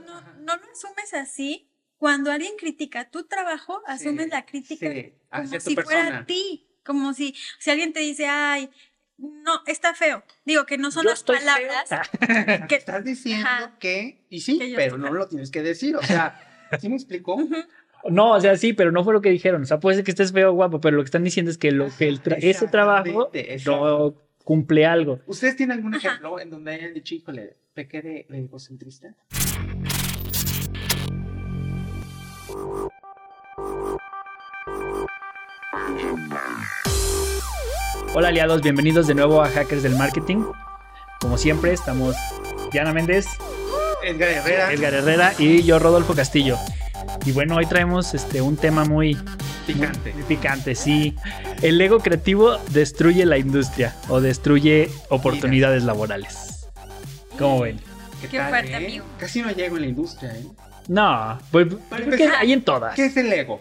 no, no lo asumes así. Cuando alguien critica tu trabajo, asumes la crítica sí, como si fuera a ti. Como si, si alguien te dice, ay, no, está feo. Digo que no son Yo las feo. palabras. que- Estás diciendo Ajá. que, y sí, Que pero no lo tienes que decir. O sea, ¿sí me explicó? No, o sea, sí, pero no fue lo que dijeron. O sea, puede ser que estés feo o guapo, pero lo que están diciendo es que, lo, que el tra- ese trabajo no cumple algo. ¿Ustedes tienen algún ejemplo en donde hayan dicho, híjole, pequé de, de egocentrista? Hola aliados, bienvenidos de nuevo a Hackers del Marketing. Como siempre, estamos Diana Méndez, Edgar Herrera. Edgar Herrera y yo, Rodolfo Castillo. Y bueno, hoy traemos este, un tema muy Picante. muy picante, sí. El ego creativo destruye la industria o destruye oportunidades laborales. ¿Cómo ven? Qué fuerte, amigo. Casi no llego en la industria, ¿eh? No, pues empezar, hay en todas. ¿Qué es el ego?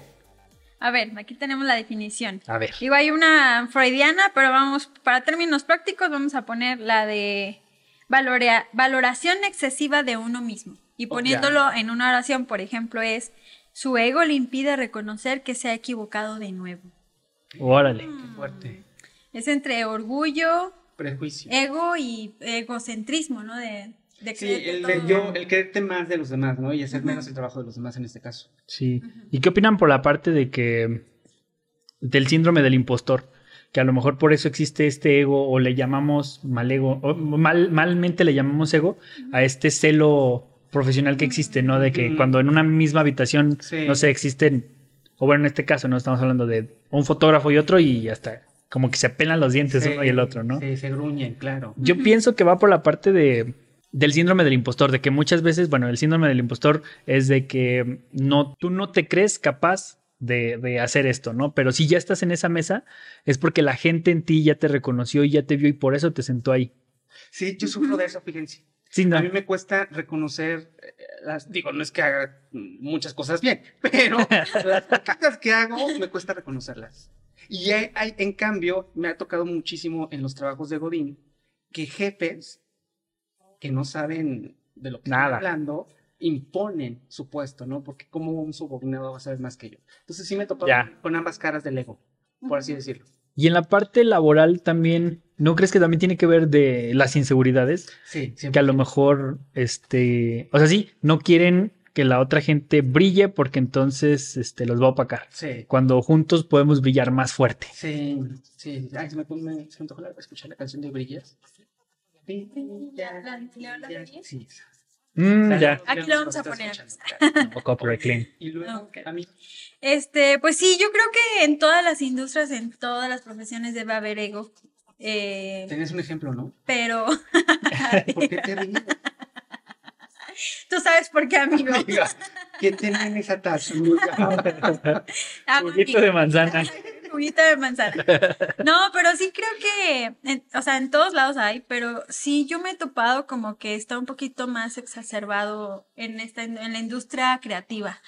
A ver, aquí tenemos la definición. A ver. Digo, hay una freudiana, pero vamos, para términos prácticos, vamos a poner la de valorea- valoración excesiva de uno mismo. Y poniéndolo en una oración, por ejemplo, es su ego le impide reconocer que se ha equivocado de nuevo. Órale. Qué fuerte. Es entre orgullo, Prejuicio. ego y egocentrismo, ¿no? De, de Sí, el, de yo, el creerte más de los demás, ¿no? Y hacer menos el trabajo de los demás en este caso. Sí. ¿Y qué opinan por la parte de que del síndrome del impostor? Que a lo mejor por eso existe este ego o le llamamos mal ego, o mal, malmente le llamamos ego a este celo profesional que existe, ¿no? De que cuando en una misma habitación, Sí. no sé, existen, o bueno, en este caso, no estamos hablando de un fotógrafo y otro y hasta como que se apelan los dientes Sí, uno y el otro, ¿no? Sí, se gruñen, claro. Yo pienso que va por la parte de del síndrome del impostor, de que muchas veces, bueno, el síndrome del impostor es de que no, tú no te crees capaz de, de hacer esto, ¿no? Pero si ya estás en esa mesa, es porque la gente en ti ya te reconoció y ya te vio y por eso te sentó ahí. Sí, yo sufro de eso, fíjense. Sí, no. A mí me cuesta reconocer eh, las, digo, no es que haga muchas cosas bien, pero las cosas que hago me cuesta reconocerlas. Y hay, hay- en cambio, me ha tocado muchísimo en los trabajos de Godín que jefes que no saben de lo que Nada. están hablando imponen su puesto, ¿no? Porque como un subordinado va a saber más que yo. Entonces sí me he topado Ya. con ambas caras del ego, por así decirlo. Y en la parte laboral también, ¿no crees que también tiene que ver de las inseguridades? Sí, Que siempre. a lo mejor, este, o sea, sí, no quieren que la otra gente brille porque entonces, este, los va a opacar. Sí. Cuando juntos podemos brillar más fuerte. Sí, sí. Ay, se me, pone- se me antojó la- escuchar la canción de Brillas. Brillas, ¿La- la- la- brillas. Sí. Mm, ya. Aquí lo vamos a poner. O copyright claim. Y luego, Ok. a mí, Este, pues sí, yo creo que en todas las industrias, en todas las profesiones debe haber ego. Eh, tenés un ejemplo, ¿no? pero ¿Por qué te ríes? tú sabes por qué, amigo. ¿Qué tiene en esa taza? Ah, Juguito de manzana. Juguito de manzana. No, pero sí creo que, en- o sea, en todos lados hay, pero sí yo me he topado como que está un poquito más exacerbado en esta, en la industria creativa.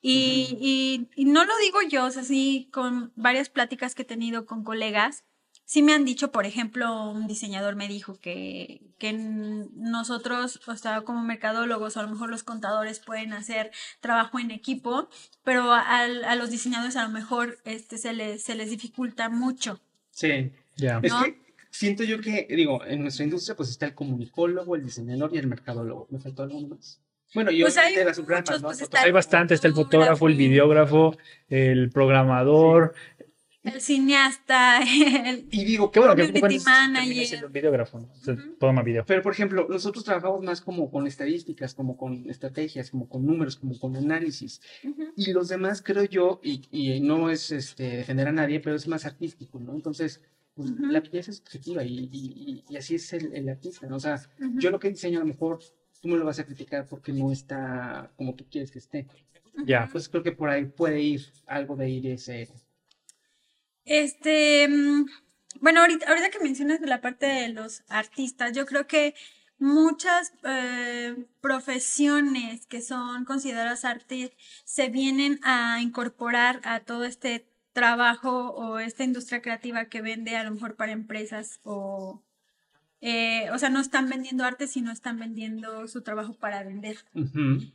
Y, y, y no lo digo yo, o sea, sí, con varias pláticas que he tenido con colegas, sí me han dicho, por ejemplo, un diseñador me dijo que, que nosotros, o sea, como mercadólogos, o a lo mejor los contadores pueden hacer trabajo en equipo, pero a, a los diseñadores a lo mejor este, se, les, se les dificulta mucho. Sí. Ya. Es ¿No? que siento yo que, digo, en nuestra industria pues está el comunicólogo, el diseñador y el mercadólogo. ¿Me faltó alguno más? Bueno, y Pues obviamente hay las subramas, muchos, ¿no? pues, Fotos- está Hay bastante, está el fotógrafo, el videógrafo, el programador. El cineasta, el... Y digo, Qué bueno que Community manager. un videógrafo, ¿no? Sea, Ujú. toma video. Pero, por ejemplo, nosotros trabajamos más como con estadísticas, como con estrategias, como con números, como con análisis. Ujú. Y los demás, creo yo, y, y no es este, defender a nadie, pero es más artístico, ¿no? Entonces, pues, Ujú. la belleza es subjetiva y, y- y- así es el, el artista, ¿no? O sea, yo lo que diseño a lo mejor tú me lo vas a criticar porque no está como tú quieres que esté. Ya. Pues creo que por ahí puede ir algo de ir ese. Este, mm, bueno, ahorita, ahorita que mencionas la parte de los artistas, yo creo que muchas eh, profesiones que son consideradas arte se vienen a incorporar a todo este trabajo o esta industria creativa que vende a lo mejor para empresas o eh, o sea, no están vendiendo arte, sino están vendiendo su trabajo para vender.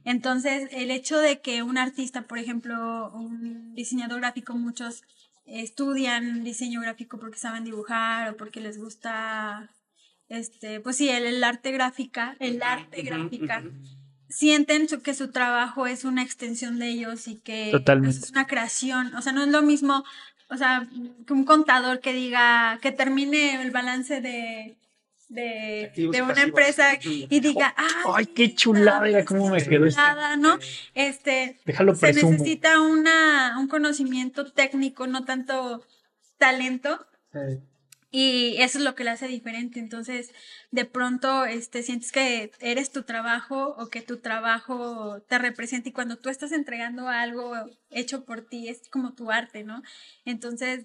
Entonces, el hecho de que un artista, por ejemplo, un diseñador gráfico, muchos estudian diseño gráfico porque saben dibujar o porque les gusta, este, pues sí, el, el arte gráfica, el arte gráfica, sienten su- que su trabajo es una extensión de ellos y que Totalmente. pues, es una creación. O sea, no es lo mismo, o sea, que un contador que diga, que termine el balance de, de, una pasivos. empresa y diga, Ay, qué chulada, mira pues, cómo me quedó chulada", ¿no? Este, Déjalo se presumo. necesita una, un conocimiento técnico, no tanto talento. Sí. Y eso es lo que le hace diferente. Entonces, de pronto, este, sientes que eres tu trabajo o que tu trabajo te representa y cuando tú estás entregando algo hecho por ti, es como tu arte, ¿no? Entonces,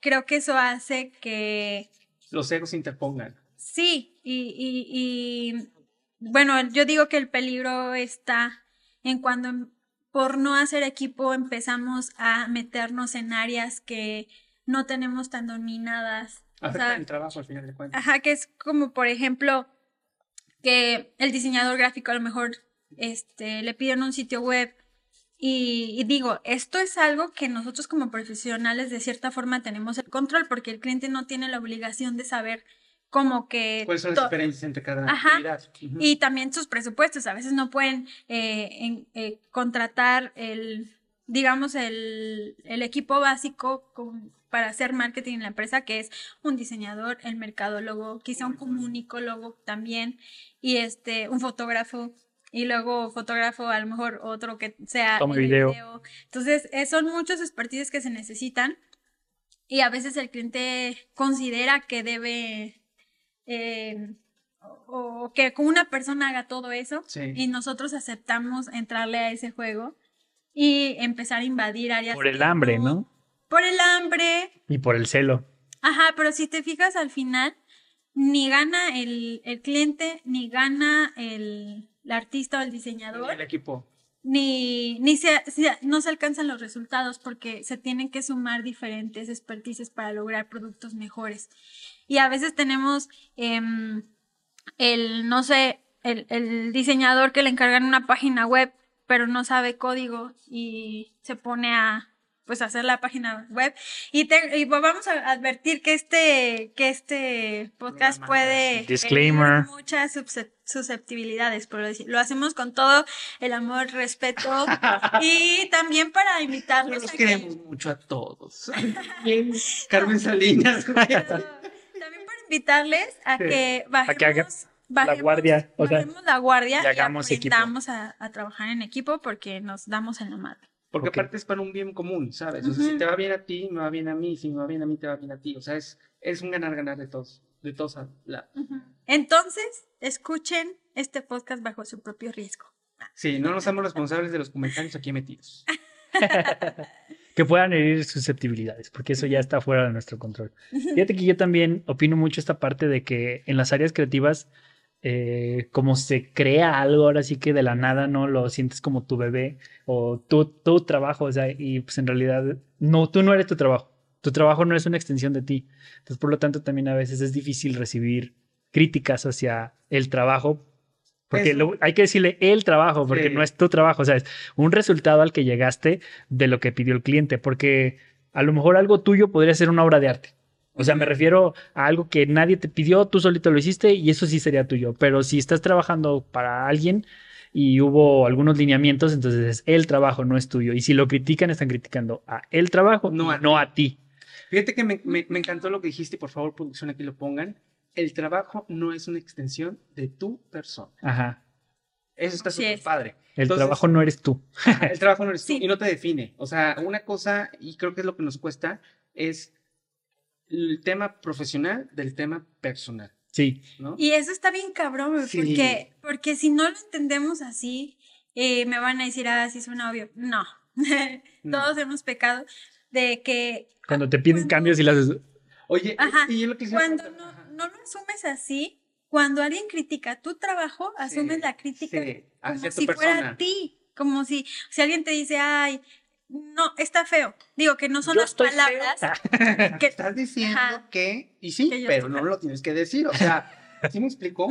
creo que eso hace que Los egos se interpongan. Sí, y, y, y, bueno, yo digo que el peligro está en cuando em- por no hacer equipo empezamos a meternos en áreas que no tenemos tan dominadas. O sea, el trabajo al final de cuentas. Ajá, que es como por ejemplo que el diseñador gráfico a lo mejor este, le piden un sitio web y, y digo, esto es algo que nosotros como profesionales de cierta forma tenemos el control porque el cliente no tiene la obligación de saber como que... ¿Cuáles son las diferencias entre cada Ajá. actividad? Ujú. y también sus presupuestos. A veces no pueden eh, en- eh, contratar el, digamos, el, el equipo básico con- para hacer marketing en la empresa, que es un diseñador, el mercadólogo, quizá un comunicólogo también, y este, un fotógrafo. Y luego fotógrafo, a lo mejor otro que sea Tome el de video. Entonces, eh, son muchos expertises que se necesitan y a veces el cliente considera que debe eh, o, o que una persona haga todo eso Sí. y nosotros aceptamos entrarle a ese juego y empezar a invadir áreas. Por el hambre, ¿no? Por el hambre. Y por el celo. Ajá, pero si te fijas al final, ni gana el, el cliente, ni gana el, el artista o el diseñador El equipo. Ni, ni se, se- no se alcanzan los resultados porque se tienen que sumar diferentes expertices para lograr productos mejores. Y a veces tenemos em, el, no sé, el, el diseñador que le encargan una página web, pero no sabe código y se pone a pues hacer la página web y, te- y vamos a advertir que este que este podcast puede Disclaimer. muchas suscep- susceptibilidades por decir lo hacemos con todo el amor respeto y también para invitarlos Los a que- queremos mucho a todos. Bien, Carmen Salinas. también para invitarles a Sí. que bajemos, A que haga la bajemos- guardia, o sea, bajemos la guardia y hagamos y equipo. aprendamos a, a trabajar en equipo porque nos damos en la madre. Porque Ok. aparte es para un bien común, ¿sabes? O sea, si te va bien a ti, me va bien a mí. Si me va bien a mí, te va bien a ti. O sea, es, es un ganar-ganar de todos. De todos a la... Entonces, escuchen este podcast bajo su propio riesgo. Sí, no nos somos responsables de los comentarios aquí metidos. Que puedan herir susceptibilidades, porque eso ya está fuera de nuestro control. Fíjate que yo también opino mucho esta parte de que en las áreas creativas, eh, como se crea algo ahora sí que de la nada, ¿no? Lo sientes como tu bebé o tu, tu trabajo, o sea, y pues en realidad, no, tú no eres tu trabajo. Tu trabajo no es una extensión de ti. Entonces, por lo tanto, también a veces es difícil recibir críticas hacia el trabajo. Porque lo- hay que decirle el trabajo, porque Sí. no es tu trabajo, o sea, es un resultado al que llegaste de lo que pidió el cliente, porque a lo mejor algo tuyo podría ser una obra de arte. O sea, me refiero a algo que nadie te pidió, tú solito lo hiciste y eso sí sería tuyo. Pero si estás trabajando para alguien y hubo algunos lineamientos, entonces es el trabajo, no es tuyo. Y si lo critican, están criticando a el trabajo, No a, no a ti. Fíjate que me, me- me encantó lo que dijiste, por favor, producción, aquí lo pongan. El trabajo no es una extensión de tu persona. Ajá. Eso está súper es. padre. El Entonces- trabajo no eres tú. El trabajo no eres tú Sí. y no te define. O sea, una cosa, y creo que es lo que nos cuesta, es el tema profesional del tema personal, Sí. ¿no? Y eso está bien cabrón, Sí. porque, porque si no lo entendemos así, eh, me van a decir, ah, sí suena obvio. No. No. Todos hemos pecado de que Cuando te piden Cuando- cambios y las haces, Oye, Ajá, y yo lo que quisiera cuando no, no lo asumes así, cuando alguien critica tu trabajo, asumes Sí, la crítica sí, como si fuera a ti. Como si, si alguien te dice, ay, no, está feo. Digo que no son Yo las estoy feo. palabras que, Estás diciendo Ajá. que, y sí, Que pero no feo. lo tienes que decir. O sea, ¿Sí me explicó?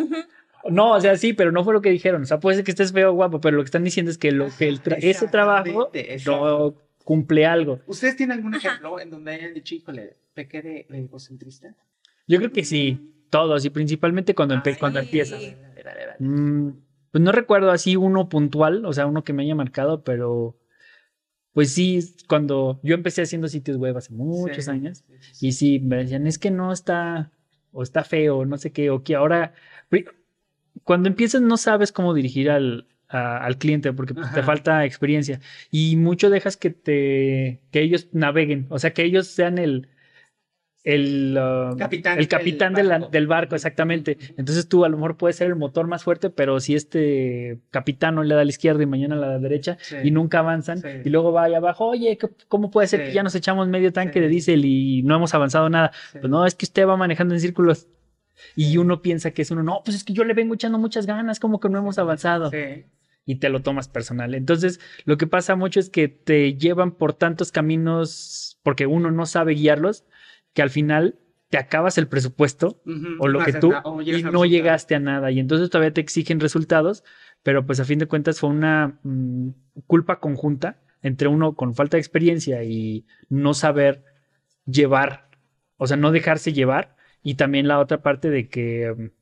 No, o sea, sí, pero no fue lo que dijeron. O sea, puede ser que estés feo o guapo, pero lo que están diciendo es que, lo, que el tra- ese trabajo no cumple algo. ¿Ustedes tienen algún ejemplo en donde hayan dicho, híjole, pequé de, de egocentrista? Yo creo que sí, todos, y principalmente cuando, empe- Ay. cuando empiezas. Sí. Dale, dale, dale. Mm, pues no recuerdo así uno puntual, o sea, uno que me haya marcado, pero pues sí, cuando yo empecé haciendo sitios web hace muchos Sí, años, sí, sí, sí. y sí, me decían, es que no está, o está feo, no sé qué, o que ahora, cuando empiezas no sabes cómo dirigir al, a- al cliente porque pues, te falta experiencia y mucho dejas que te, que ellos naveguen, o sea, que ellos sean el, el, ah, Capitán el capitán de la- barco. del barco, exactamente. Entonces tú a lo mejor puedes ser el motor más fuerte, pero si este capitán no le da a la izquierda y mañana a la derecha Sí. y nunca avanzan Sí. y luego va allá abajo, oye, ¿qué- ¿cómo puede ser Sí. que ya nos echamos medio tanque de diésel y no hemos avanzado nada? Pues no, es que usted va manejando en círculos. Y uno piensa que es uno, no, pues es que yo le vengo echando muchas ganas, como que no hemos avanzado. Y te lo tomas personal. Entonces, lo que pasa mucho es que te llevan por tantos caminos, porque uno no sabe guiarlos, que al final te acabas el presupuesto o lo que tú nada, y no llegaste a nada. Y entonces todavía te exigen resultados, pero pues a fin de cuentas fue una mm, culpa conjunta entre uno con falta de experiencia y no saber llevar, o sea, no dejarse llevar, y también la otra parte de que mm,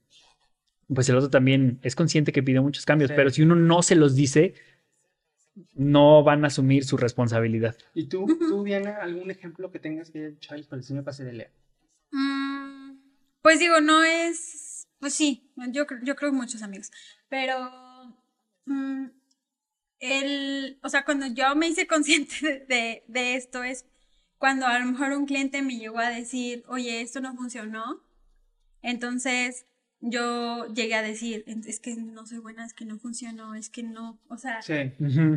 pues el otro también es consciente que pide muchos cambios, Sí. pero si uno no se los dice, no van a asumir su responsabilidad. ¿Y tú, tú, Diana, algún ejemplo que tengas que haya dicho, híjole, sí me pasé de leer? Mm, pues digo, no es. Pues sí, yo, yo creo que muchos amigos. Pero. mm, el, o sea, cuando yo me hice consciente de, de- de esto es cuando a lo mejor un cliente me llegó a decir, oye, esto no funcionó. Entonces yo llegué a decir, es que no soy buena, es que no funcionó, es que no, o sea, Sí.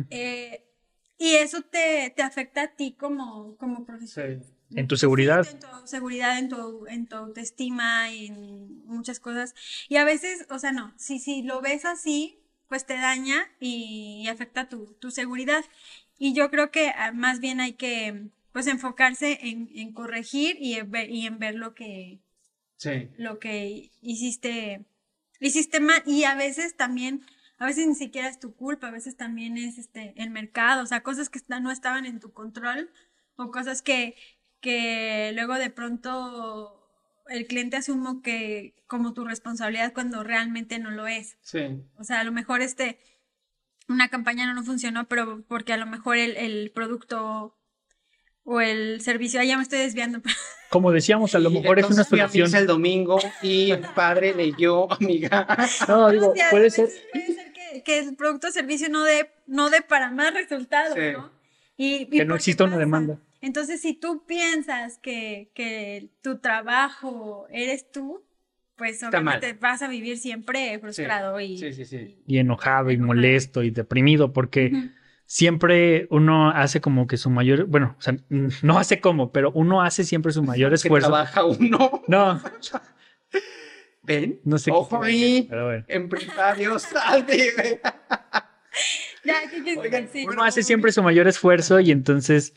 Eh, y eso te, te afecta a ti como, como profesional. Sí. En tu seguridad. En tu seguridad, en tu, en tu autoestima, en muchas cosas. Y a veces, o sea, no, si, si lo ves así, pues te daña y, afecta tu, tu seguridad. Y yo creo que ah, más bien hay que, pues, enfocarse en, en corregir y en ver, y en ver lo que, Sí. lo que hiciste, hiciste mal. Y a veces también, a veces ni siquiera es tu culpa, a veces también es este, el mercado, o sea, cosas que no estaban en tu control o cosas que, que luego de pronto el cliente asumo que como tu responsabilidad cuando realmente no lo es. Sí. O sea, a lo mejor este, una campaña no, no funcionó, pero porque a lo mejor el, el producto o el servicio, ah, ya me estoy desviando. Como decíamos, a lo Y mejor es una solución. el domingo y padre leyó, amiga. No, digo, O sea, a puede ser. puede ser que, que el producto o servicio no dé no dé para más resultados, Sí. ¿no? Y, y Que no exista una demanda. Entonces, si tú piensas que, que tu trabajo eres tú, pues obviamente vas a vivir siempre frustrado y... Sí, sí, sí. Y enojado y Enojado. molesto y deprimido porque. Siempre uno hace como que su mayor, bueno, o sea, no hace como, pero uno hace siempre su mayor Que esfuerzo. trabaja uno. No, ¿Ven? no sé. Ojo qué- ahí. Pero bueno. Empresarios, salte. Uno hace siempre su mayor esfuerzo y entonces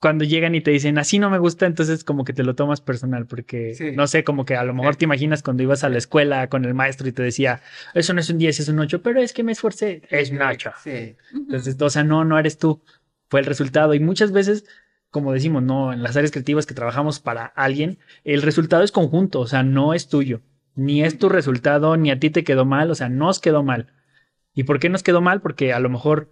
cuando llegan y te dicen así no me gusta, entonces como que te lo tomas personal porque Sí. no sé, como que a lo mejor Sí. te imaginas cuando ibas a la escuela con el maestro y te decía, eso no es un 10, es un 8, pero es que me esforcé, es un 8. Sí. Entonces, o sea, no, no eres tú, fue el resultado. Y muchas veces, como decimos, no, en las áreas creativas que trabajamos para alguien, el resultado es conjunto, o sea, no es tuyo, ni es tu resultado, ni a ti te quedó mal, o sea, nos quedó mal. ¿Y por qué nos quedó mal? Porque a lo mejor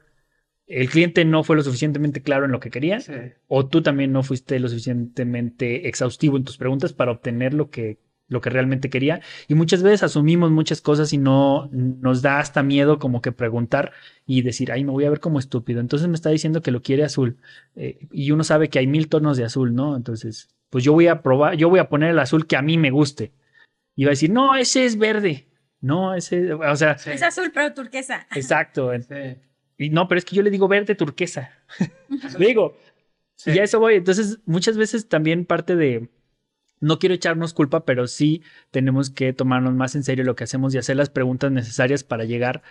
el cliente no fue lo suficientemente claro en lo que quería, Sí. o tú también no fuiste lo suficientemente exhaustivo en tus preguntas para obtener lo que, lo que realmente quería. Y muchas veces asumimos muchas cosas y no nos da hasta miedo como que preguntar y decir, ay, me voy a ver como estúpido. Entonces me está diciendo que lo quiere azul. Eh, y uno sabe que hay mil tonos de azul, ¿no? Entonces, pues yo voy a probar, yo voy a poner el azul que a mí me guste. Y va a decir, no, ese es verde. No, ese, o sea, Sí. Es azul, pero turquesa. exacto. Sí. Y no, pero es que yo le digo verde turquesa. Le digo, Sí. y a eso voy. Entonces, muchas veces también parte de. No quiero echarnos culpa, pero sí tenemos que tomarnos más en serio lo que hacemos y hacer las preguntas necesarias para llegar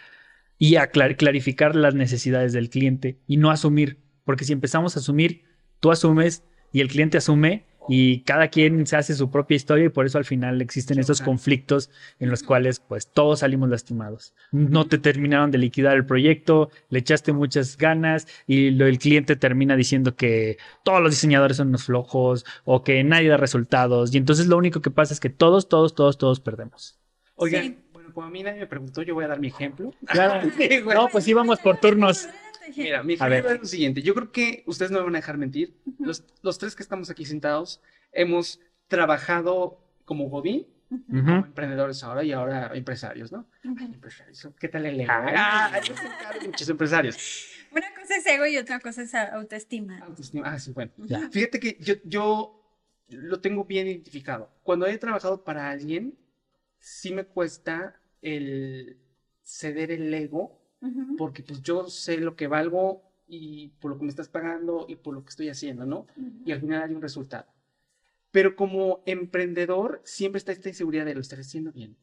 y a clar- clarificar las necesidades del cliente y no asumir. Porque si empezamos a asumir, tú asumes y el cliente asume, y cada quien se hace su propia historia y por eso al final existen estos conflictos en los cuales pues todos salimos lastimados. No te terminaron de liquidar el proyecto, le echaste muchas ganas y lo- el cliente termina diciendo que todos los diseñadores son unos flojos o que nadie da resultados y entonces lo único que pasa es que todos, todos, todos, todos perdemos. Oigan, Sí. bueno, como a mí nadie me preguntó, yo voy a dar mi ejemplo. Claro. Sí, güey. No, pues íbamos por turnos. Mira, mi A ver. ejemplo es lo siguiente. Yo creo que ustedes no me van a dejar mentir. Los, los tres que estamos aquí sentados hemos trabajado como Godín, como emprendedores ahora y ahora empresarios, ¿no? Empresarios. ¿Qué tal el ego? Ah, yo soy muchos empresarios. Una cosa es ego y otra cosa es autoestima. Autoestima. Ah, sí, bueno. Ya. Fíjate que yo, yo lo tengo bien identificado. Cuando he trabajado para alguien, sí me cuesta el ceder el ego, Porque pues yo sé lo que valgo y por lo que me estás pagando y por lo que estoy haciendo, ¿no? Y al final hay un resultado. Pero como emprendedor, siempre está esta inseguridad de lo estar haciendo bien.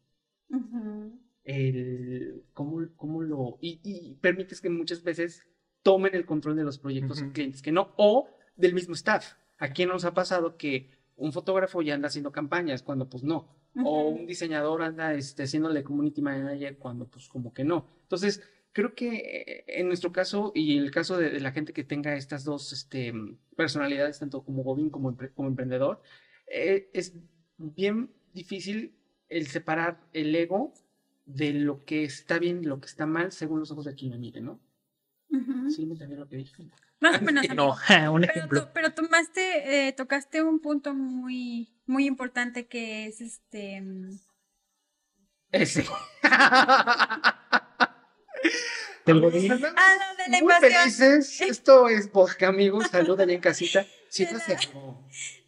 Ujú. El, ¿cómo, cómo lo...? Y, y permites que muchas veces tomen el control de los proyectos Ujú. clientes que no, o del mismo staff. ¿A quién nos ha pasado que un fotógrafo ya anda haciendo campañas cuando pues no? O Ujú. un diseñador anda este, haciéndole community manager cuando pues como que no. Entonces, creo que eh, en nuestro caso y en el caso de, de la gente que tenga estas dos este, personalidades, tanto como Godín como, empre- como emprendedor, eh, es bien difícil el separar el ego de lo que está bien y lo que está mal según los ojos de quien me mire, ¿no? Ujú. Sí, me entendieron lo que dije. Más o menos. No, un Pero, ejemplo. to- pero tomaste, eh, tocaste un punto muy, muy importante que es este. mm, Ese. Muy invasión. felices. Esto es Bosque, amigos. Salud allá en casita. Siéntase.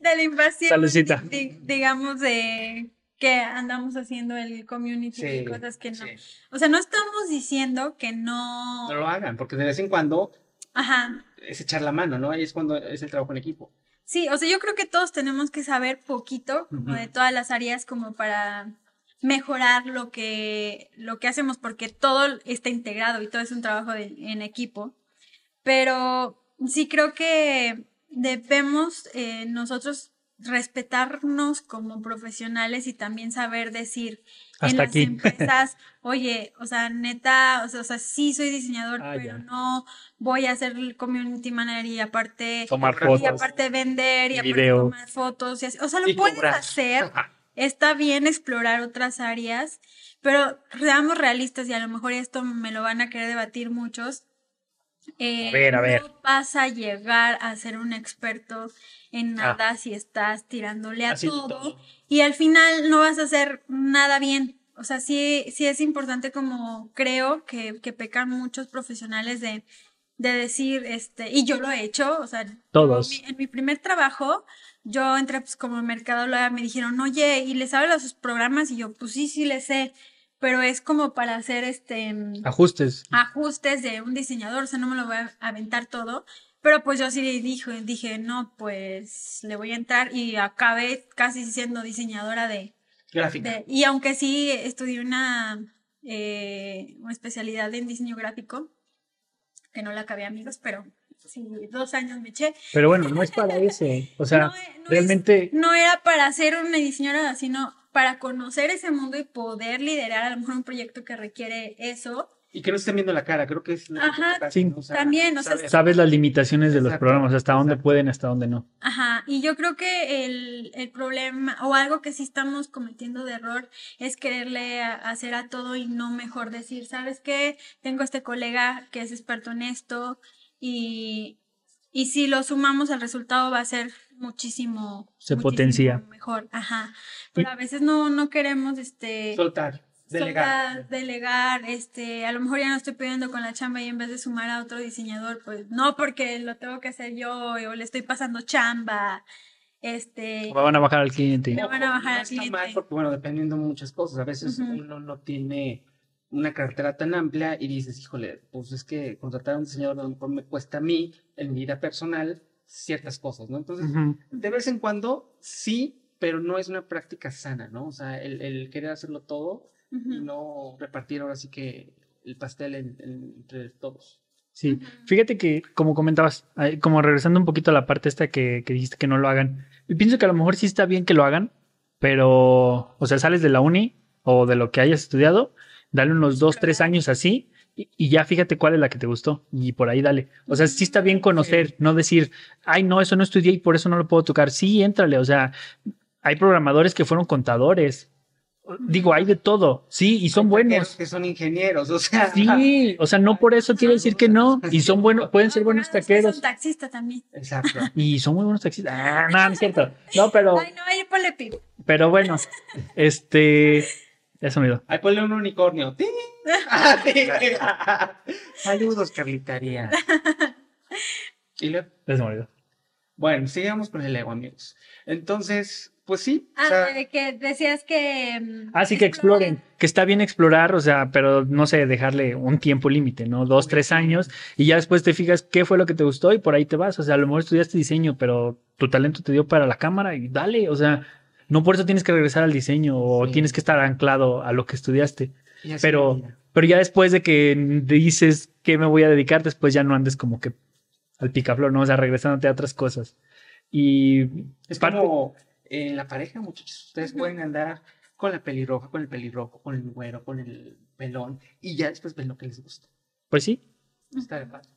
De la invasión. Saludcita. di- digamos, de que andamos haciendo el community y Sí, cosas que no. sí. O sea, no estamos diciendo que no. No lo hagan, porque de vez en cuando Ajá. es echar la mano, ¿no? Ahí es cuando es el trabajo en equipo. Sí, o sea, yo creo que todos tenemos que saber poquito como de todas las áreas como para mejorar lo que, lo que hacemos, porque todo está integrado y todo es un trabajo de- en equipo. Pero sí creo que debemos eh, nosotros respetarnos como profesionales y también saber decir en Hasta las aquí. empresas, oye, o sea, neta, o sea, o sea, sí soy diseñador, Ah, pero ya. no voy a ser el community manager y aparte Tomar y fotos. aparte vender y Y aparte video. tomar fotos y así. O sea, lo Y puedes cobrar. hacer. Está bien explorar otras áreas, pero seamos realistas y a lo mejor esto me lo van a querer debatir muchos. Eh, A ver, a ver. No vas a llegar a ser un experto en nada si estás tirándole a Ah. Todo, todo. y al final no vas a hacer nada bien. O sea, sí, sí es importante como creo que, que pecan muchos profesionales de, de decir, este, y yo lo he hecho, o sea, yo, Todos. mi- en mi primer trabajo, yo entré pues como mercadóloga, me dijeron, oye, ¿y le sabes a sus programas? Y yo, pues sí, sí le sé, pero es como para hacer este Ajustes. ajustes de un diseñador, o sea, no me lo voy a aventar todo. Pero pues yo sí dije, dije, no, pues le voy a entrar y acabé casi siendo diseñadora de, Gráfica. de- y aunque sí estudié una, eh, una especialidad en diseño gráfico, que no la acabé amigos, pero sí, dos años me eché. Pero bueno, no es para eso. O sea, No, no es- realmente No era para ser una diseñadora, sino para conocer ese mundo y poder liderar a lo mejor un proyecto que requiere eso. Y que no estén viendo la cara, creo que es que Ajá, toca, sí. También, o sea, saber. sabes las limitaciones de los programas, hasta dónde exacto. pueden, hasta dónde no. Ajá, y yo creo que el, el problema o algo que sí estamos cometiendo de error es quererle a- hacer a todo y no mejor decir, ¿sabes qué? Tengo este colega que es experto en esto y, y si lo sumamos el resultado va a ser muchísimo, Se muchísimo potencia. mejor, ajá. Pero a veces no, no queremos este Soltar, delegar. soltar, delegar, este, a lo mejor ya no estoy pidiendo con la chamba y en vez de sumar a otro diseñador, pues no, porque lo tengo que hacer yo o le estoy pasando chamba, este, O van a bajar al cliente. Me van a bajar No al cliente. mal porque, bueno, dependiendo de muchas cosas. A veces Ujú. uno no tiene una cartera tan amplia y dices, híjole, pues es que contratar a un diseñador a lo mejor me cuesta a mí, en mi vida personal, ciertas cosas, ¿no? Entonces, Ujú. de vez en cuando, sí, pero no es una práctica sana, ¿no? O sea, el, el querer hacerlo todo y ujú. no repartir ahora sí que el pastel en- en- entre todos. Sí, fíjate que como comentabas, como regresando un poquito a la parte esta que, que dijiste que no lo hagan, yo pienso que a lo mejor sí está bien que lo hagan, pero, o sea, sales de la uni o de lo que hayas estudiado, dale unos dos, tres años así y, y ya fíjate cuál es la que te gustó y por ahí dale. O sea, sí está bien conocer, no decir, ay, no, eso no estudié y por eso no lo puedo tocar. Sí, éntrale, o sea, hay programadores que fueron contadores. Digo, hay de todo, sí, y son buenos. Que son ingenieros, o sea. Sí, o sea, no por eso quiere decir que no. Y son buenos, pueden ser buenos Son taqueros. taxista también. Exacto. Y son muy buenos taxistas. Ah, no, no es cierto. No, pero, Ay, no, ahí ponle pip. pero bueno, este. Ya se me olvidó. Ahí ponle un unicornio. ¡Ting! Ah. Saludos, Carlitaría. Y luego, Ya se me olvidó. bueno, sigamos con el ego, amigos. Entonces, pues sí. o Ah, sea, de que decías que. mm, Así que exploren, que está bien explorar, o sea, pero no sé, dejarle un tiempo límite, ¿no? Dos, tres años, y ya después te fijas qué fue lo que te gustó y por ahí te vas. O sea, a lo mejor estudiaste diseño, pero tu talento te dio para la cámara y dale, o sea, no por eso tienes que regresar al diseño o Sí. tienes que estar anclado a lo que estudiaste. pero-. Pero ya después de que dices que me voy a dedicar, después ya no andes como que al picaflor, ¿no? O sea, regresándote a otras cosas. Y Es parte- como en la pareja, muchachos. Ustedes pueden andar con la pelirroja, con el pelirrojo, con el güero, con el pelón, y ya después ven lo que les gusta. pues sí. Está de paz.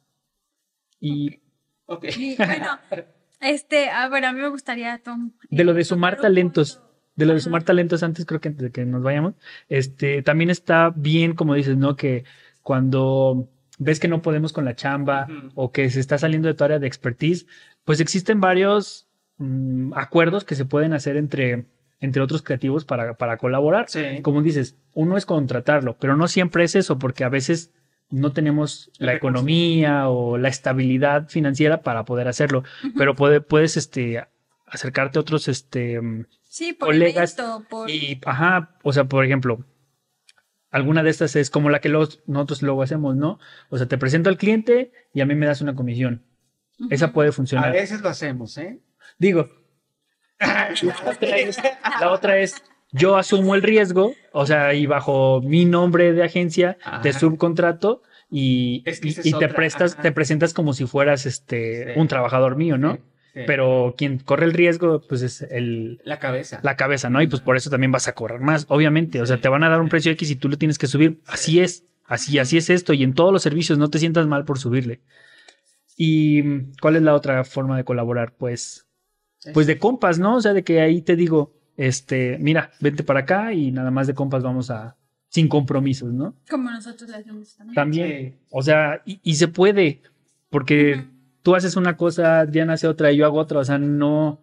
Y Ok. Y bueno, este, a ver, a mí me gustaría, Tom. de lo eh, de sumar tocar un talentos, de lo de sumar talentos antes, creo que antes de que nos vayamos, este, también está bien, como dices, ¿no? Que cuando ves que no podemos con la chamba o que se está saliendo de tu área de expertise, pues existen varios mm, acuerdos que se pueden hacer entre, entre otros creativos para, para colaborar. Sí. Como dices, uno es contratarlo, pero no siempre es eso, porque a veces no tenemos la economía o la estabilidad financiera para poder hacerlo, pero puede, puedes este, acercarte a otros este, mm, Sí, por colegas evento, por. y, ajá, o sea, por ejemplo, alguna de estas es como la que los- nosotros luego hacemos, ¿no? O sea, te presento al cliente y a mí me das una comisión. Esa puede A funcionar. veces lo hacemos, ¿eh? Digo, la otra, es, la otra es, yo asumo el riesgo, o sea, y bajo mi nombre de agencia te Ajá. subcontrato y, Es que y- esa es y te prestas, ajá. te presentas como si fueras este Sí. un trabajador mío, ¿no? Sí, sí. Pero quien corre el riesgo, pues es el, La cabeza. la cabeza, ¿no? Y pues por eso también vas a cobrar más, obviamente. O sea, te van a dar un precio X y tú lo tienes que subir. Así es, así, así es esto. Y en todos los servicios no te sientas mal por subirle. ¿Y cuál es la otra forma de colaborar? Pues, pues de compas, ¿no? O sea, de que ahí te digo, este, mira, vente para acá y nada más de compas vamos a, sin compromisos, ¿no? Como nosotros hacemos también. También, Sí. o sea, y, y se puede, porque tú haces una cosa, Diana hace otra y yo hago otra, o sea, no...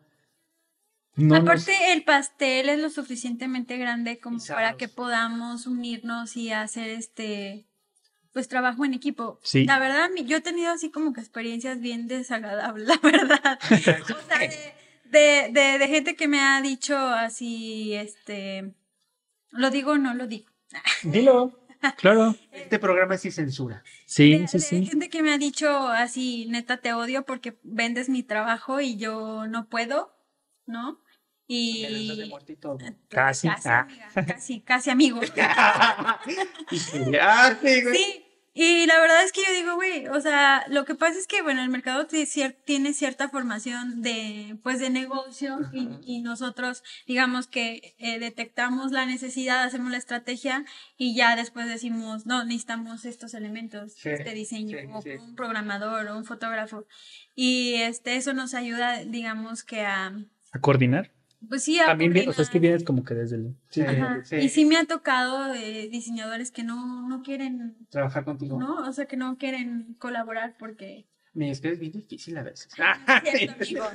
no nos- Aparte, el pastel es lo suficientemente grande como para que podamos unirnos y hacer este, pues trabajo en equipo. Sí. La verdad, mi- yo he tenido así como que experiencias bien desagradables, la verdad. o sea, de, de, de, de gente que me ha dicho así, este, lo digo o no lo digo. Dilo, claro. Este programa es sin censura. Sí, de, sí, de sí. gente que me ha dicho así, neta, te odio porque vendes mi trabajo y yo no puedo, ¿no? De Y muerte y todo. Casi. casi, Ah. amiga, casi, casi amigo. Sí, y la verdad es que yo digo, güey, o sea, lo que pasa es que, bueno, el mercado tiene cier- tiene cierta formación de, pues, de negocio y, nosotros, digamos que eh, detectamos la necesidad, hacemos la estrategia y ya después decimos, no, necesitamos estos elementos, Sí, este diseño, sí, o sí. un programador o un fotógrafo. Y este, eso nos ayuda, digamos que a, A coordinar. Pues sí, a También bien, o sea, es que vienes como que desde el... Sí, Ajá. sí. Y sí me ha tocado eh, diseñadores que no, no quieren Trabajar contigo. ¿no? O sea, que no quieren colaborar porque... Mira, es que es bien difícil a veces. Ah, Cierto, sí. amigo.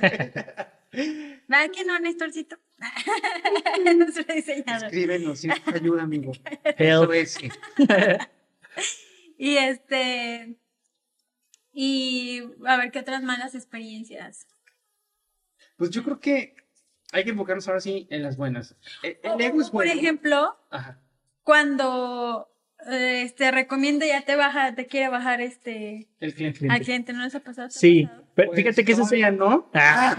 ¿Verdad que no, Néstorcito? Nuestro diseñador. Escríbenos, nos ayuda, amigo. Help. Eso es. sí. Y este... Y a ver qué otras malas experiencias. Pues yo creo que hay que enfocarnos ahora sí en las buenas. El, el O- ego es o, Por ejemplo, Ajá. cuando eh, este recomienda ya te baja, te quiere bajar este El cliente. al cliente, ¿no les ha pasado? ¿Te Sí, pasado? pero Pues, fíjate que eso es... todavía no. Ah.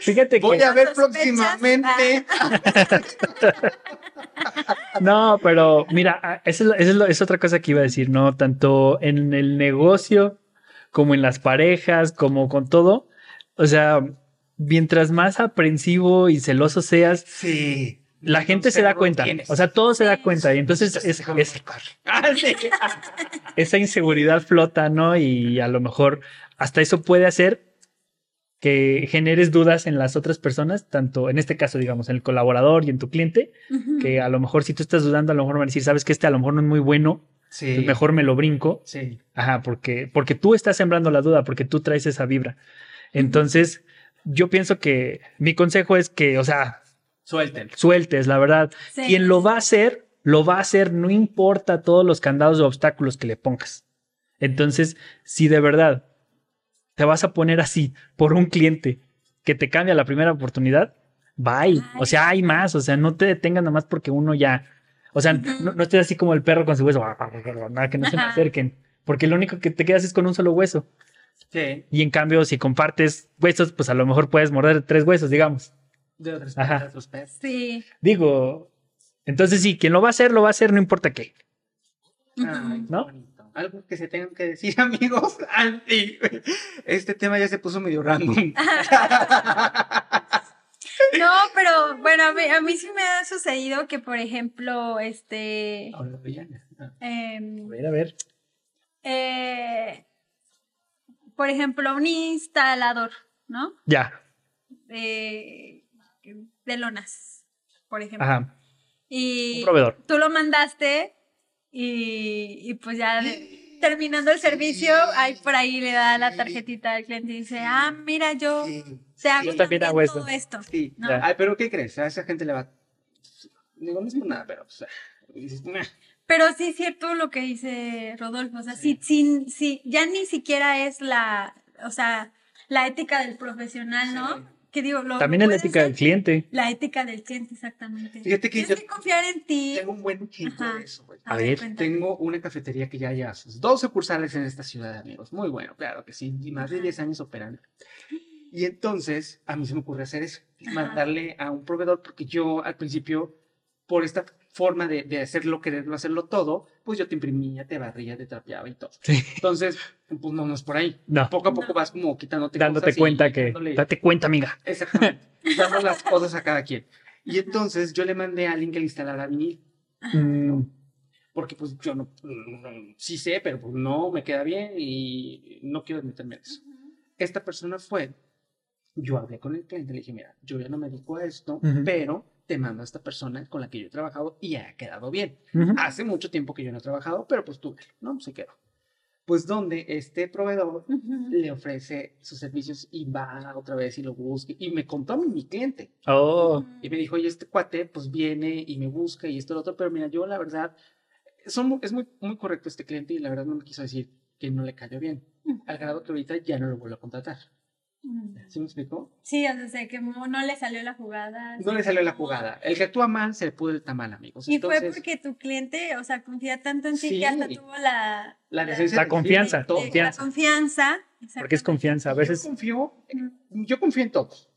fíjate que... Voy a ver ¿Sospechas? próximamente. No, pero mira, ah, esa es, lo- esa es lo- es otra cosa que iba a decir, ¿no? Tanto en el negocio como en las parejas, como con todo. O sea, mientras más aprensivo y celoso seas, Sí. la gente se da cuenta. O sea, todo se da cuenta. Y entonces es, es- Ah, esa inseguridad flota, ¿no? Y a lo mejor hasta eso puede hacer que generes dudas en las otras personas, tanto en este caso, digamos, en el colaborador y en tu cliente, que a lo mejor si tú estás dudando, a lo mejor van a decir, sabes que este a lo mejor no es muy bueno, Sí. pues mejor me lo brinco. Sí. Ajá, porque, porque tú estás sembrando la duda, porque tú traes esa vibra. Entonces, yo pienso que mi consejo es que, o sea, Suelten. sueltes, la verdad. Sí. Quien lo va a hacer, lo va a hacer, no importa todos los candados de obstáculos que le pongas. Entonces, si de verdad te vas a poner así por un cliente que te cambia la primera oportunidad, bye. O sea, hay más, o sea, no te detengan nada más porque uno ya, o sea, no, no estés así como el perro con su hueso, nada, que no se me acerquen, porque lo único que te quedas es con un solo hueso. Sí. Y en cambio, si compartes huesos, pues a lo mejor puedes morder tres huesos, digamos. De otros, Ajá. de otros peces. Sí. Digo, entonces sí, quien lo va a hacer, lo va a hacer, no importa qué. Ay, ¿No? bonito. Algo que se tengan que decir, amigos. Este tema ya se puso medio random. No, pero bueno, a mí, a mí sí me ha sucedido que, por ejemplo, este, Ahora. Ah, A ver, a ver. eh, por ejemplo, un instalador, ¿no? Ya, De, de lonas, por ejemplo. ajá. Y Un proveedor. tú lo mandaste y, y pues ya de- terminando el servicio, ahí por ahí le da la tarjetita al cliente y dice, ah, mira, yo Sí. te hago Yo también hago esto. todo esto. Sí. No. Ay, pero ¿qué crees? A esa gente le va. Digo, no es por nada, pero. O sea, dices, "Meh". Pero sí es cierto lo que dice Rodolfo, o sea, sí, sí, sí, ya ni siquiera es la, o sea, la ética del profesional, ¿no? Sí. Que digo, lo, También es la ética ser del cliente. La ética del cliente, exactamente. Fíjate que Tienes yo- que confiar en ti. Tengo un buen ejemplo Ajá. de eso, güey. A ver. cuéntame. Tengo una cafetería que ya sus dos sucursales en esta ciudad, amigos. Muy bueno, claro que sí. Y más de Ajá. 10 años operando. Y entonces, a mí se me ocurre hacer eso. Ajá. Mandarle a un proveedor, porque yo al principio, por esta forma de, de hacerlo, quererlo hacerlo todo, pues yo te imprimía, te barría, te trapeaba y todo. Sí. Entonces, pues no, no es por ahí. No, Poco a poco No. vas como quitándote dándote cosas y cuenta que. dándole- Date cuenta, amiga. Exactamente. Dando las cosas a cada quien. Y entonces yo le mandé a alguien que le instalara vinil Mm, porque pues yo no, no- sí sé, pero pues no me queda bien y no quiero meterme en eso. Esta persona fue, yo hablé con el cliente, le dije, mira, yo ya no me dedico a esto, Ujú. pero te mando a esta persona con la que yo he trabajado y ha quedado bien. ujú. Hace mucho tiempo que yo no he trabajado, pero pues tú, ¿no? Se quedó. Pues donde este proveedor Ujú. le ofrece sus servicios y va otra vez y lo busca y me contó a mí mi cliente. Oh, Y me dijo, oye, este cuate, pues viene y me busca y esto y lo otro, pero mira, yo la verdad, son, es muy, muy correcto este cliente y la verdad no me quiso decir que no le cayó bien, al grado que ahorita ya no lo vuelvo a contratar. Ujú. ¿Sí me explicó? Sí, o sea, se quemó, no le salió la jugada. No le salió la jugada. El que actúa mal se le pudre el tamal, amigos. Y fue porque tu cliente, o sea, confía tanto en ti Sí. que hasta tuvo la, la La de confianza, de- confianza. la confianza. porque es confianza. A veces. Yo confío, Ujú. yo confío en todos.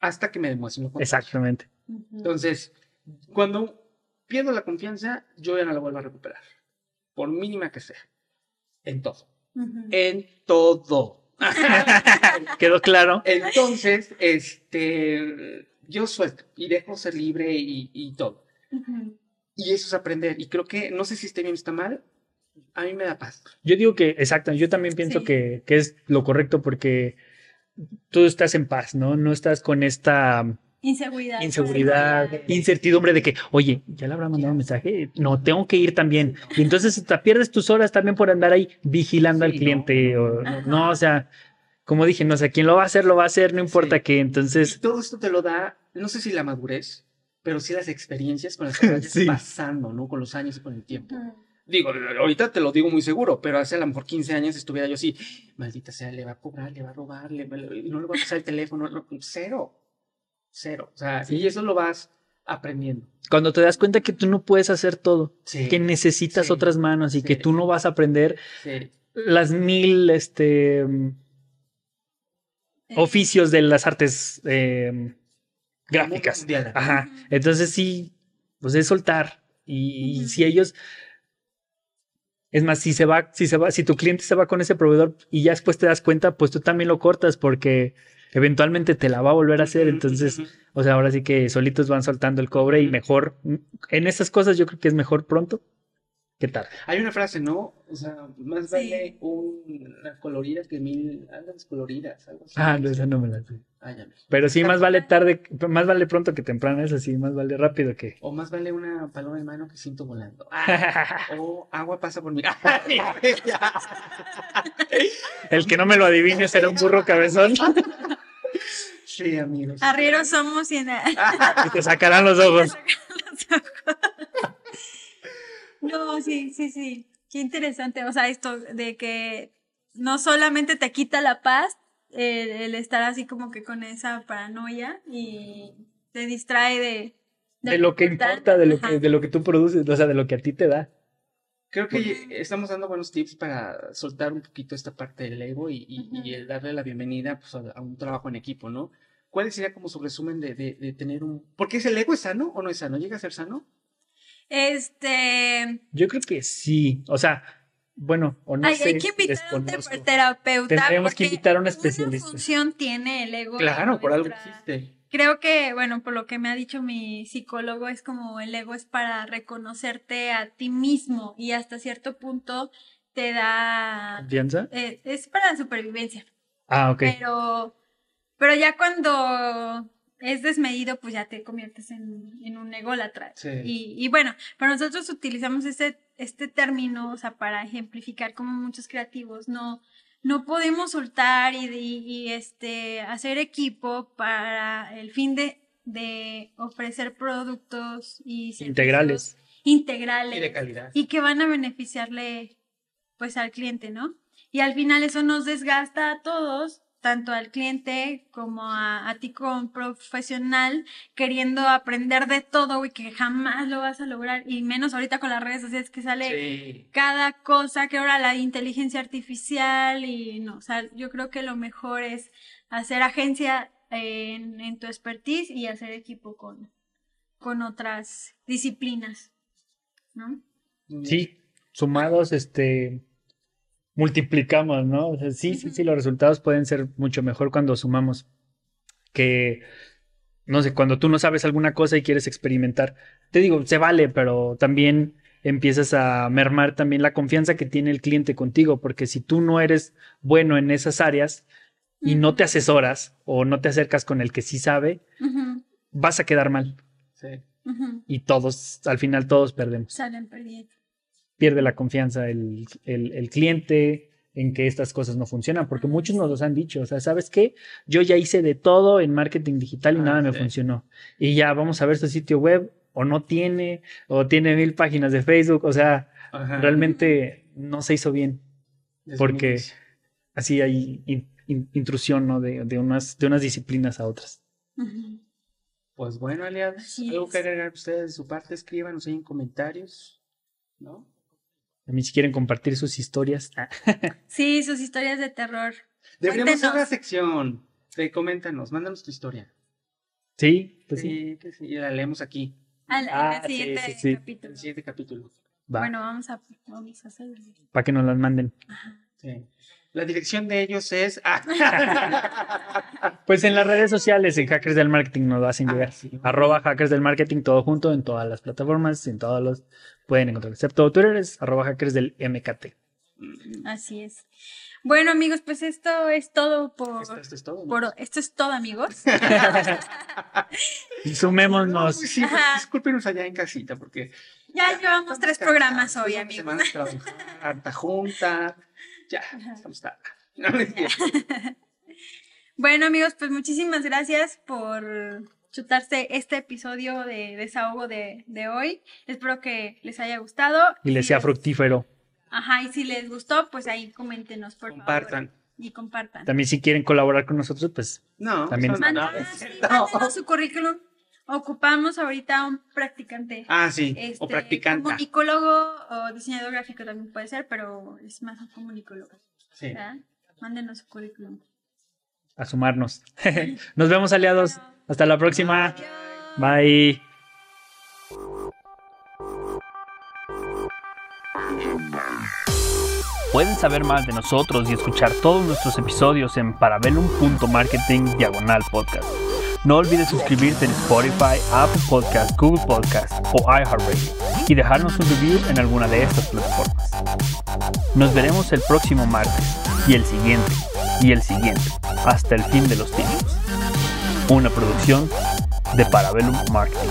Hasta que me demuestren lo contrario. Exactamente. Entonces, cuando pierdo la confianza, yo ya no la vuelvo a recuperar. Por mínima que sea. En todo. En todo. Quedó claro. Entonces, este, yo suelto y dejo ser libre y, y todo. Y eso es aprender. Y creo que, no sé si esté bien o está mal, a mí me da paz. Yo digo que, exacto, yo también pienso Sí. que, que es lo correcto porque tú estás en paz, ¿no? No estás con esta Inseguridad. inseguridad, incertidumbre de que, oye, ya le habrá mandado un mensaje, no, tengo que ir también. Y entonces te pierdes tus horas también por andar ahí vigilando al Sí, cliente. no. o- no, o sea, como dije, no sé, quien lo va a hacer, lo va a hacer, no importa Sí. qué. Y Entonces, todo esto te lo da, no sé si la madurez, pero sí las experiencias con las que vayas Sí. pasando, ¿no? Con los años y con el tiempo. Digo, ahorita te lo digo muy seguro, pero hace a lo mejor 15 años estuviera yo así, maldita sea, le va a cobrar, le va a robar, le va- no le va a pasar el teléfono, no, cero, cero. O sea, Sí. y eso lo vas aprendiendo. Cuando te das cuenta que tú no puedes hacer todo, Sí. que necesitas Sí. otras manos y que tú no vas a aprender Sí. las mil este, Eh, oficios de las artes eh, gráficas. Mundial. Ajá. Entonces sí, pues es soltar. Y, y si ellos. Es más, si se va, si se va, si tu cliente se va con ese proveedor y ya después te das cuenta, pues tú también lo cortas porque eventualmente te la va a volver a hacer. Entonces, o sea, ahora sí que solitos van soltando el cobre y mejor. En esas cosas yo creo que es mejor pronto que tarde. Hay una frase, ¿no? O sea, más Sí. vale una colorida que mil algo descoloridas, algo así. Ah, no, esa no me la sé. Ah, ya me- Pero sí, más vale tarde, más vale pronto que temprano, es así, más vale rápido que. O más vale una paloma en mano que siento volando. Ah, o agua pasa por mí. Ya. El que no me lo adivine será un burro cabezón Sí, amigos. Arrieros somos y en- y te sacarán los ojos. No, sí, sí, sí. Qué interesante. O sea, esto de que no solamente te quita la paz el, el estar así como que con esa paranoia y te distrae de, De lo que importa, de lo que, de lo que tú produces, o sea, de lo que a ti te da. Creo que estamos dando buenos tips para soltar un poquito esta parte del ego y, y- y Ujú. el darle la bienvenida pues, a, a un trabajo en equipo, ¿no? ¿Cuál sería como su resumen de, de- de tener un... ¿Por qué es el ego es sano o no es sano? ¿Llega a ser sano? Este. Yo creo que sí. O sea, bueno, o no hay, sé. hay que invitar a un terapeuta. Tendríamos que porque invitar a un especialista. función tiene el ego. Claro, por algo existe. Creo que, bueno, por lo que me ha dicho mi psicólogo, es como el ego es para reconocerte a ti mismo y hasta cierto punto te da... ¿Confianza? eh, es para la supervivencia, Ah, ok. pero, pero ya cuando es desmedido, pues ya te conviertes en, en un ególatra. Sí. Y, y bueno, pero nosotros utilizamos este, este término, o sea, para ejemplificar como muchos creativos, no, no podemos soltar y, y- y, este, hacer equipo para el fin de, de ofrecer productos y Integrales. integrales Y de calidad. y que van a beneficiarle pues al cliente, ¿no? Y al final eso nos desgasta a todos, tanto al cliente como a, a ti como profesional, queriendo aprender de todo y que jamás lo vas a lograr, y menos ahorita con las redes sociales que sale Sí. cada cosa, que ahora la inteligencia artificial y no, o sea, yo creo que lo mejor es hacer agencia en, en tu expertise y hacer equipo con, con otras disciplinas, ¿no? Sí, sumados, este, multiplicamos, ¿no? O sea, sí, sí, sí, los resultados pueden ser mucho mejor cuando sumamos. Que, no sé, cuando tú no sabes alguna cosa y quieres experimentar, te digo, se vale, pero también empiezas a mermar también la confianza que tiene el cliente contigo, porque si tú no eres bueno en esas áreas y no te asesoras o no te acercas con el que sí sabe, vas a quedar mal Sí. y todos, al final todos perdemos. Salen perdiendo. Pierde la confianza el, el- el cliente en que estas cosas no funcionan, porque muchos nos los han dicho, o sea, ¿sabes qué? Yo ya hice de todo en marketing digital y Ah, nada me funcionó. Y ya vamos a ver su sitio web, o no tiene, o tiene mil páginas de Facebook, o sea, Ajá. realmente no se hizo bien. Porque-. Así hay in- in- intrusión, ¿no? De, de unas, de unas disciplinas a otras. Pues bueno, aliados, algo que agregar ustedes de su parte, escríbanos ahí en comentarios, ¿no? A mí si quieren compartir sus historias. ah, Sí, sus historias de terror. Deberíamos hacer una sección de coméntanos, mándanos tu historia. sí, pues sí. Sí, que sí, y la leemos aquí, Al, Ah, al sí, siguiente sí, sí. en capítulo. el siguiente capítulo. Va, Bueno, vamos a, vamos a hacer. para que nos las manden. Sí. La dirección de ellos es... Ah. Pues en las redes sociales, en Hackers del Marketing nos lo hacen Ah, llegar. sí. Arroba Hackers del Marketing, todo junto, en todas las plataformas, en todos los pueden encontrar. Excepto Twitter es arroba Hackers del MKT. Así es. Bueno, amigos, pues esto es todo por. Esto, esto es todo. ¿no? por esto es todo, amigos. Y sumémonos. Uy, sí, pues, discúlpenos allá en casita, porque... Ya llevamos tres programas hoy, amigos. semana de trabajar, harta junta, ya, estamos tarde. No. Bueno, amigos, pues muchísimas gracias por chutarse este episodio de desahogo de, de hoy. Espero que les haya gustado. Y les Si sea les- fructífero. Ajá, y si les gustó, pues ahí coméntenos, por Compartan. favor. Y compartan. También si quieren colaborar con nosotros, pues No, También es- no, sí, su currículum. Ocupamos ahorita un practicante. Ah, sí, Este, o practicante. Comunicólogo o diseñador gráfico también puede ser, pero es más un comunicólogo. Sí. ¿verdad? Mándenos su currículum. A sumarnos. Nos vemos, aliados. Hasta la próxima. Adiós. Bye. Pueden saber más de nosotros y escuchar todos nuestros episodios en parabellum.marketing diagonal podcast. No olvides suscribirte en Spotify, Apple Podcast, Google Podcast o iHeartRadio y dejarnos un review en alguna de estas plataformas. Nos veremos el próximo martes y el siguiente y el siguiente hasta el fin de los tiempos. Una producción de Parabellum Marketing.